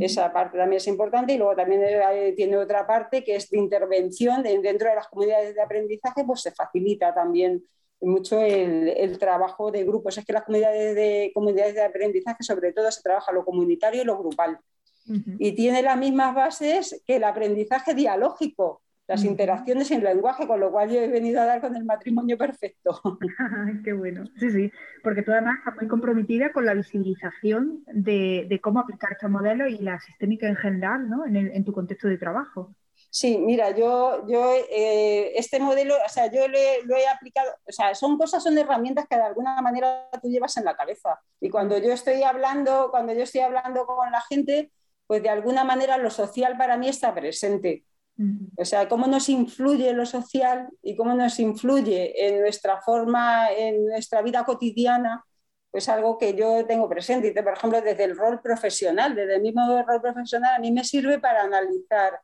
esa parte también es importante y luego también eh, tiene otra parte que es de intervención dentro de las comunidades de aprendizaje, pues se facilita también mucho el, trabajo de grupos. Es que las comunidades de, comunidades de aprendizaje sobre todo se trabaja lo comunitario y lo grupal. Y tiene las mismas bases que el aprendizaje dialógico las interacciones en lenguaje, con lo cual yo he venido a dar con el matrimonio perfecto. Qué bueno, sí, sí, porque tú además estás muy comprometida con la visibilización de, cómo aplicar estos modelos y la sistémica en general ¿no? en, tu contexto de trabajo. Sí, mira, yo, yo eh, este modelo, o sea, yo lo he aplicado, o sea, son cosas, son herramientas que de alguna manera tú llevas en la cabeza. Y cuando yo estoy hablando, cuando yo estoy hablando con la gente, pues de alguna manera lo social para mí está presente. O sea, cómo nos influye lo social y cómo nos influye en nuestra forma, en nuestra vida cotidiana, pues algo que yo tengo presente. por ejemplo, desde el rol profesional, desde el mismo rol profesional, a mí me sirve para analizar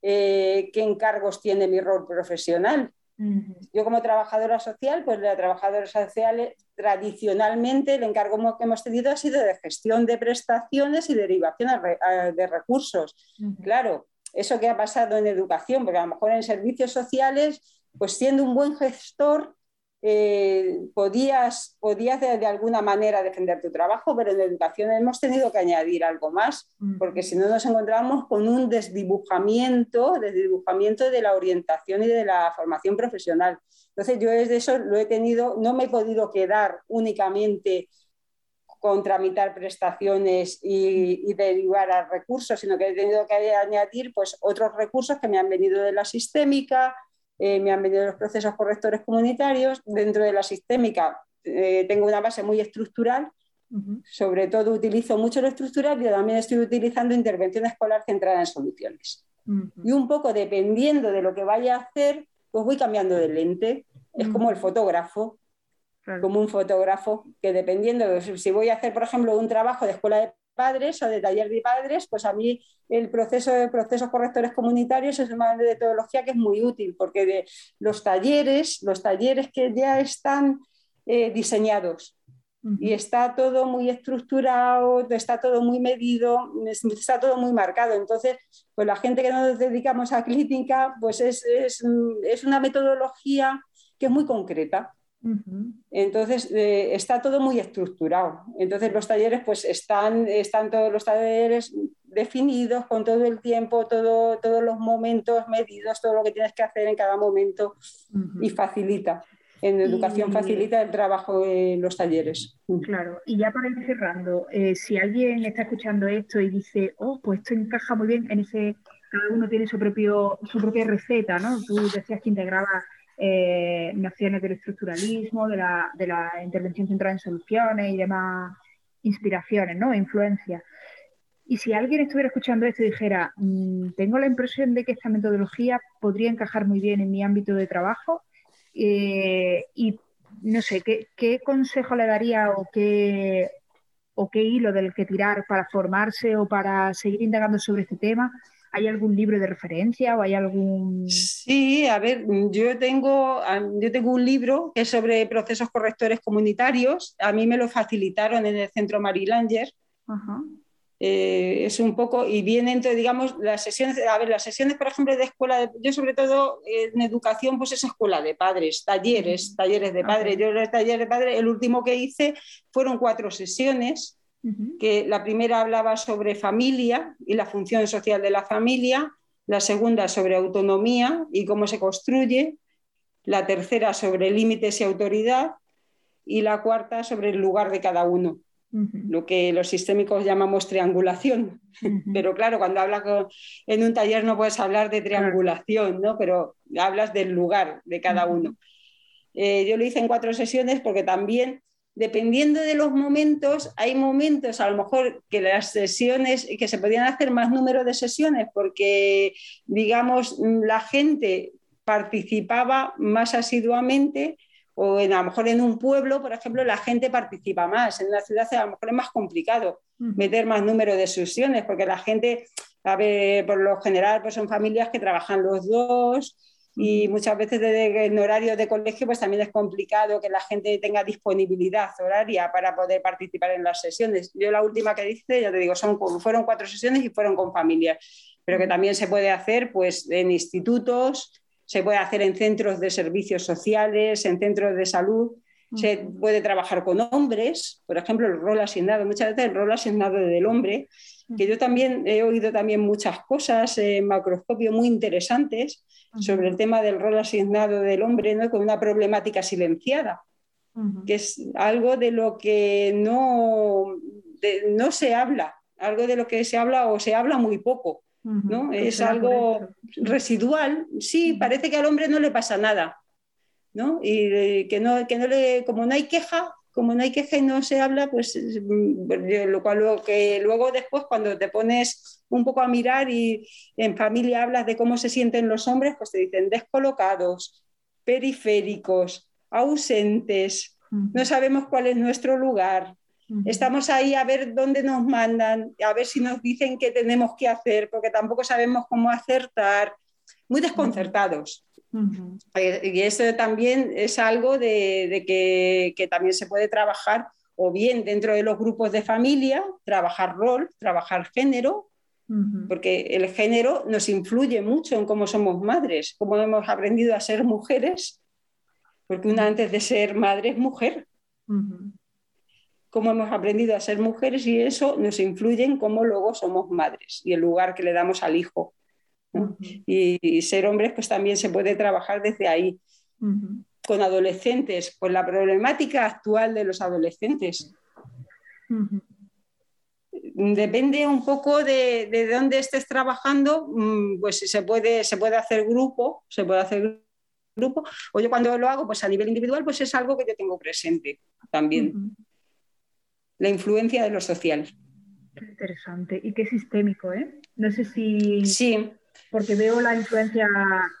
eh, qué encargos tiene mi rol profesional. Yo como trabajadora social, pues la trabajadora social tradicionalmente el encargo que hemos tenido ha sido de gestión de prestaciones y derivación de recursos. Claro, eso que ha pasado en educación, porque a lo mejor en servicios sociales, pues siendo un buen gestor, eh, podías, podías de, alguna manera defender tu trabajo, pero en educación hemos tenido que añadir algo más, porque si no nos encontramos con un desdibujamiento, desdibujamiento de la orientación y de la formación profesional. Entonces yo desde eso lo he tenido, no me he podido quedar únicamente con tramitar prestaciones y, derivar a recursos, sino que he tenido que añadir pues, otros recursos que me han venido de la sistémica, eh, me han venido los procesos correctores comunitarios. Dentro de la sistémica eh, tengo una base muy estructural, sobre todo utilizo mucho lo estructural y también estoy utilizando intervención escolar centrada en soluciones. Y un poco dependiendo de lo que vaya a hacer, pues voy cambiando de lente. Es como el fotógrafo como un fotógrafo, que dependiendo, de, si voy a hacer, por ejemplo, un trabajo de escuela de padres o de taller de padres, pues a mí el proceso de procesos correctores comunitarios es una metodología que es muy útil, porque de los talleres, los talleres que ya están eh, diseñados y está todo muy estructurado, está todo muy medido, está todo muy marcado. Entonces, pues la gente que nos dedicamos a clínica, pues es, es, es una metodología que es muy concreta. Entonces, eh, está todo muy estructurado. Entonces, los talleres, pues están, están todos los talleres definidos con todo el tiempo, todo, todos los momentos medidos, todo lo que tienes que hacer en cada momento y facilita. En educación facilita el trabajo en los talleres. Claro, y ya para ir cerrando, eh, si alguien está escuchando esto y dice, oh, pues esto encaja muy bien en ese, cada uno tiene su, propio, su propia receta, ¿no? Tú decías que integraba eh, nociones del estructuralismo, de la, de la, intervención centrada en soluciones y demás inspiraciones, ¿no? Influencias. Y si alguien estuviera escuchando esto y dijera, mm, tengo la impresión de que esta metodología podría encajar muy bien en mi ámbito de trabajo, eh, y no sé, ¿qué, ¿qué, consejo le daría o qué, o qué hilo del que tirar para formarse o para seguir indagando sobre este tema? ¿Hay algún libro de referencia o hay algún...? Sí, a ver, yo tengo, yo tengo un libro que es sobre procesos correctores comunitarios. A mí me lo facilitaron en el Centro Marilanger. Eh, es un poco, y vienen, digamos, las sesiones, a ver, las sesiones, por ejemplo, de escuela, yo sobre todo en educación, pues es escuela de padres, talleres, talleres de padres. Yo el taller de padres, el último que hice fueron cuatro sesiones que la primera hablaba sobre familia y la función social de la familia, la segunda sobre autonomía y cómo se construye, la tercera sobre límites y autoridad y la cuarta sobre el lugar de cada uno, lo que los sistémicos llamamos triangulación. Pero claro, cuando hablas en un taller no puedes hablar de triangulación, ¿no? pero hablas del lugar de cada uno. Eh, yo lo hice en cuatro sesiones porque también dependiendo de los momentos, hay momentos a lo mejor que las sesiones, que se podían hacer más número de sesiones porque, digamos, la gente participaba más asiduamente o a lo mejor en un pueblo, por ejemplo, la gente participa más. En una ciudad a lo mejor es más complicado meter más número de sesiones porque la gente, a ver, por lo general, pues son familias que trabajan los dos y muchas veces en horario de colegio pues también es complicado que la gente tenga disponibilidad horaria para poder participar en las sesiones. Yo la última que hice, ya te digo, son, fueron cuatro sesiones y fueron con familias, pero que también se puede hacer pues en institutos, se puede hacer en centros de servicios sociales, en centros de salud, se puede trabajar con hombres, por ejemplo, el rol asignado, muchas veces el rol asignado del hombre, que yo también he oído también muchas cosas en macroscopio muy interesantes, sobre el tema del rol asignado del hombre ¿no? con una problemática silenciada, que es algo de lo que no, no se habla, algo de lo que se habla o se habla muy poco. ¿no? Es algo residual. Sí, parece que al hombre no le pasa nada. ¿No? Y eh, que no, que no le, como no hay queja, como no hay queja y no se habla, pues mm, lo cual lo que luego después cuando te pones un poco a mirar y en familia hablas de cómo se sienten los hombres, pues te dicen descolocados, periféricos, ausentes, no sabemos cuál es nuestro lugar. Estamos ahí a ver dónde nos mandan, a ver si nos dicen qué tenemos que hacer, porque tampoco sabemos cómo acertar, muy desconcertados. Eh, y eso también es algo de, que, que, también se puede trabajar o bien dentro de los grupos de familia, trabajar rol, trabajar género, porque el género nos influye mucho en cómo somos madres, cómo hemos aprendido a ser mujeres, porque una antes de ser madre es mujer. Cómo hemos aprendido a ser mujeres y eso nos influye en cómo luego somos madres y el lugar que le damos al hijo y, ser hombres, pues también se puede trabajar desde ahí. Con adolescentes, pues la problemática actual de los adolescentes. Depende un poco de, de, dónde estés trabajando, mm, pues se puede, se puede hacer grupo, se puede hacer grupo, o yo cuando lo hago pues a nivel individual, pues es algo que yo tengo presente también. La influencia de lo social. Qué interesante y qué sistémico, ¿eh? No sé si... Sí, porque veo la influencia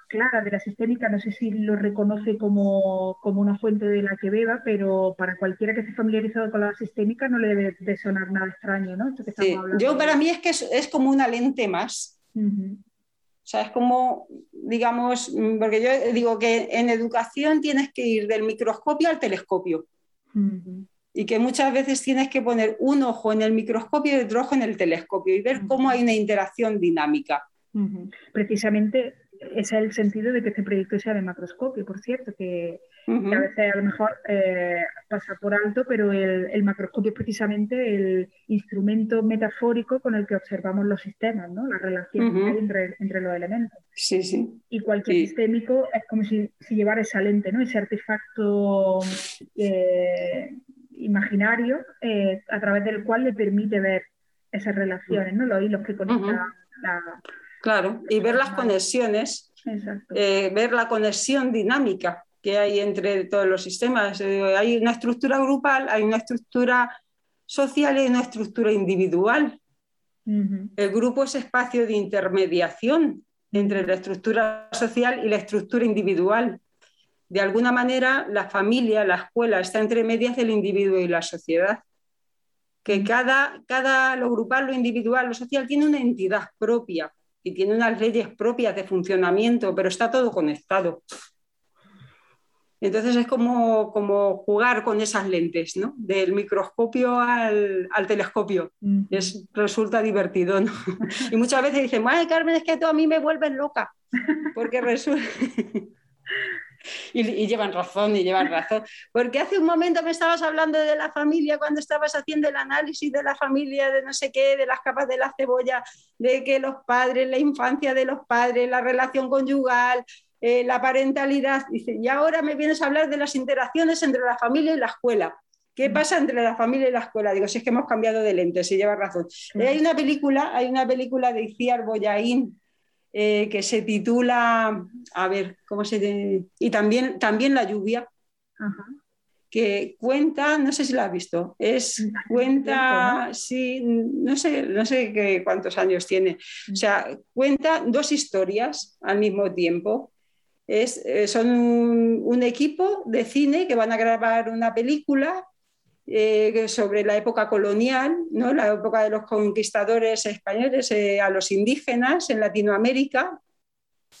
clara de la sistémica, no sé si lo reconoce como, una fuente de la que beba, pero para cualquiera que esté familiarizado con la sistémica no le debe de sonar nada extraño, ¿no? Yo para mí es que es, como una lente más. O sea, es como, digamos, porque yo digo que en educación tienes que ir del microscopio al telescopio. Y que muchas veces tienes que poner un ojo en el microscopio y otro ojo en el telescopio y ver cómo hay una interacción dinámica. Precisamente ese es el sentido de que este proyecto sea de macroscopio, por cierto, que, a veces a lo mejor eh, pasa por alto, pero el, macroscopio es precisamente el instrumento metafórico con el que observamos los sistemas, ¿no? la relación que hay entre, los elementos. Sí, sí. Y cualquier sistémico es como si, llevara esa lente, ¿no? ese artefacto eh, imaginario eh, a través del cual le permite ver esas relaciones, ¿no? los hilos que conectan la Claro, y ver las conexiones, eh, ver la conexión dinámica que hay entre todos los sistemas. Eh, hay una estructura grupal, hay una estructura social y una estructura individual. El grupo es espacio de intermediación entre la estructura social y la estructura individual. De alguna manera, la familia, la escuela, está entre medias del individuo y la sociedad. Que cada, cada lo grupal, lo individual, lo social tiene una entidad propia y tiene unas leyes propias de funcionamiento, pero está todo conectado. Entonces es como, como jugar con esas lentes, ¿no? Del microscopio al, telescopio. es, resulta divertido, ¿no? y muchas veces dicen, ay Carmen, es que tú a mí me vuelves loca, porque resulta... Y, llevan razón, y llevan razón. Porque hace un momento me estabas hablando de la familia cuando estabas haciendo el análisis de la familia, de no sé qué, de las capas de la cebolla, de que los padres, la infancia de los padres, la relación conyugal, eh, la parentalidad. Dice, y ahora me vienes a hablar de las interacciones entre la familia y la escuela. ¿Qué mm. pasa entre la familia y la escuela? Digo, si es que hemos cambiado de lente, si lleva razón. Mm. hay una película, hay una película de Iciar Boyaín, eh, que se titula, a ver, ¿cómo se Y también, también La lluvia, que cuenta, no sé si la has visto, es, cuenta, sí, no sé, no sé qué, cuántos años tiene, o sea, cuenta dos historias al mismo tiempo. Es, eh, son un equipo de cine que van a grabar una película eh, sobre la época colonial, ¿no? la época de los conquistadores españoles eh, a los indígenas en Latinoamérica,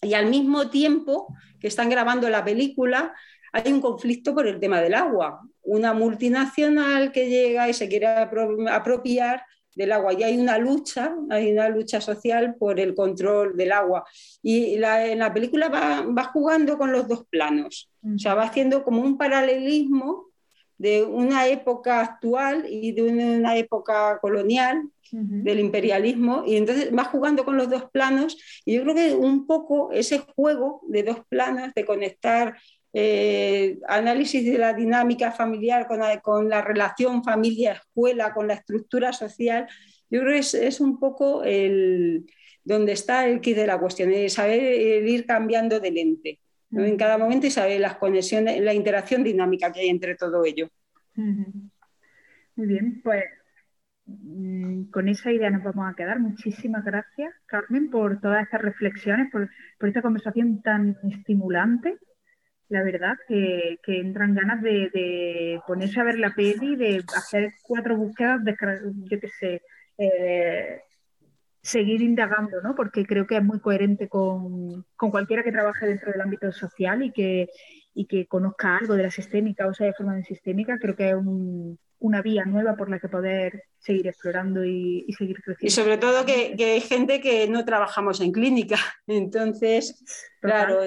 y al mismo tiempo que están grabando la película, hay un conflicto por el tema del agua. Una multinacional que llega y se quiere apropiar del agua y hay una lucha, hay una lucha social por el control del agua. Y en la película va, va, jugando con los dos planos, o sea, va haciendo como un paralelismo de una época actual y de una época colonial del imperialismo y entonces va jugando con los dos planos y yo creo que un poco ese juego de dos planos de conectar eh, análisis de la dinámica familiar con la, con la relación familia-escuela, con la estructura social, yo creo que es, es un poco el, donde está el kit de la cuestión, es saber ir cambiando de lente en cada momento y saber las conexiones, la interacción dinámica que hay entre todo ello. Muy bien, pues mm, con esa idea nos vamos a quedar. Muchísimas gracias, Carmen, por todas estas reflexiones, por, esta conversación tan estimulante. La verdad que, entran ganas de, ponerse a ver la peli, de hacer cuatro búsquedas, de, yo qué sé, eh, seguir indagando, ¿no? Porque creo que es muy coherente con, cualquiera que trabaje dentro del ámbito social y que, y que conozca algo de la sistémica o sea de forma sistémica, creo que es una vía nueva por la que poder seguir explorando y, seguir creciendo. Y sobre todo que, hay gente que no trabajamos en clínica, entonces, claro,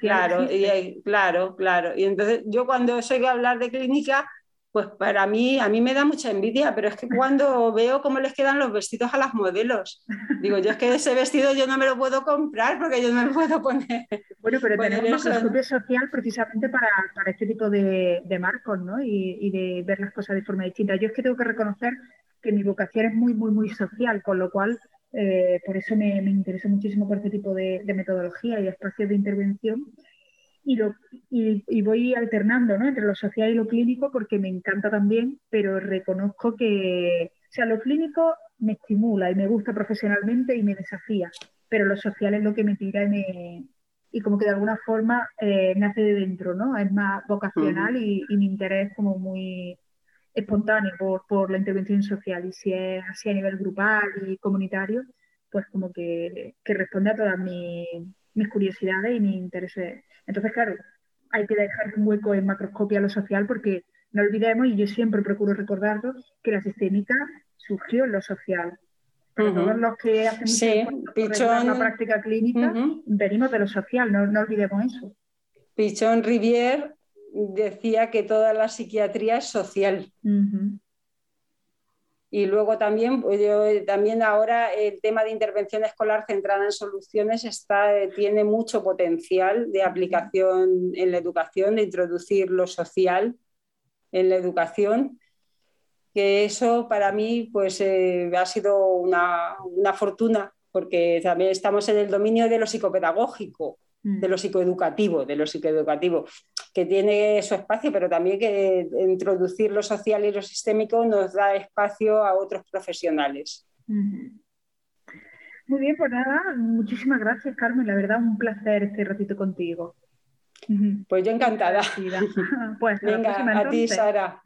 claro, y, claro, claro. Y entonces yo cuando oigo hablar de clínica, pues para mí, a mí me da mucha envidia, pero es que cuando veo cómo les quedan los vestidos a las modelos, digo, yo es que ese vestido yo no me lo puedo comprar porque yo no me lo puedo poner. Bueno, pero tenemos un club social precisamente para, este tipo de, marcos, ¿no? Y, de ver las cosas de forma distinta. Yo es que tengo que reconocer que mi vocación es muy, muy, muy social, con lo cual eh, por eso me, me interesa muchísimo por este tipo de, de metodología y espacios de intervención y, lo, y, voy alternando ¿no? entre lo social y lo clínico porque me encanta también, pero reconozco que, sea, lo clínico me estimula y me gusta profesionalmente y me desafía, pero lo social es lo que me tira y, me, y como que de alguna forma eh, me hace de dentro, ¿no? Es más vocacional y, mi interés como muy espontáneo por, por, la intervención social y si es así a nivel grupal y comunitario, pues como que, que responde a todas mis, mis curiosidades y mis intereses. Entonces, claro, hay que dejar un hueco en macroscopia a lo social porque no olvidemos, y yo siempre procuro recordarlo, que la sistémica surgió en lo social. Pero todos los que hacemos sí, la práctica clínica venimos de lo social, no, no olvidemos eso. Pichón Rivière decía que toda la psiquiatría es social. Y luego también, pues también ahora el tema de intervención escolar centrada en soluciones está, tiene mucho potencial de aplicación en la educación, de introducir lo social en la educación, que eso para mí pues, eh, ha sido una, fortuna, porque también estamos en el dominio de lo psicopedagógico, mm. de lo psicoeducativo, de lo psicoeducativo, que tiene su espacio, pero también que introducir lo social y lo sistémico nos da espacio a otros profesionales. Muy bien, pues nada, muchísimas gracias, Carmen. La verdad, un placer este ratito contigo. Pues yo encantada. pues Venga, a ti, Sara.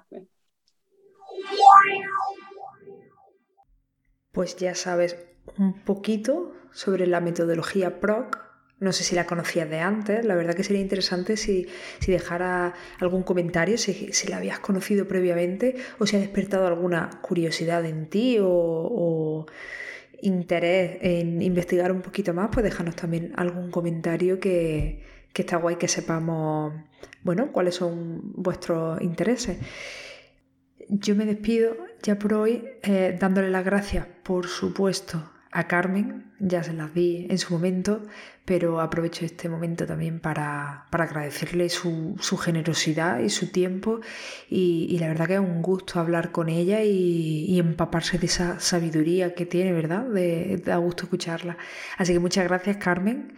Pues ya sabes un poquito sobre la metodología PROC. No sé si la conocías de antes, la verdad que sería interesante si, si dejara algún comentario, si, si, la habías conocido previamente o si ha despertado alguna curiosidad en ti o, o interés en investigar un poquito más, pues déjanos también algún comentario que, que está guay que sepamos, bueno, cuáles son vuestros intereses. Yo me despido ya por hoy eh, dándole las gracias, por supuesto, a Carmen, ya se las di en su momento, pero aprovecho este momento también para, agradecerle su, generosidad y su tiempo y, la verdad que es un gusto hablar con ella y, empaparse de esa sabiduría que tiene, ¿verdad? De, da gusto escucharla. Así que muchas gracias Carmen,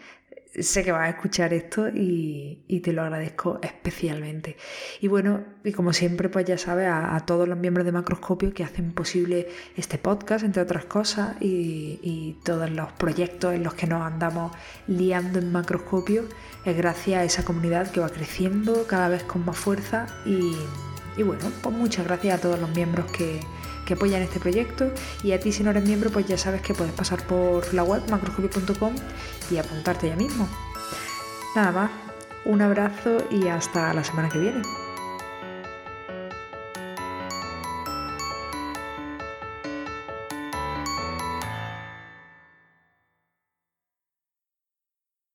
sé que vas a escuchar esto y, te lo agradezco especialmente. Y bueno, y como siempre, pues ya sabes, a, todos los miembros de Macroscopio que hacen posible este podcast, entre otras cosas, y, todos los proyectos en los que nos andamos liando en Macroscopio, es gracias a esa comunidad que va creciendo cada vez con más fuerza. Y, y bueno, pues muchas gracias a todos los miembros que apoyan este proyecto y a ti si no eres miembro pues ya sabes que puedes pasar por la web macroscopio.com y apuntarte ya mismo. Nada más, un abrazo y hasta la semana que viene.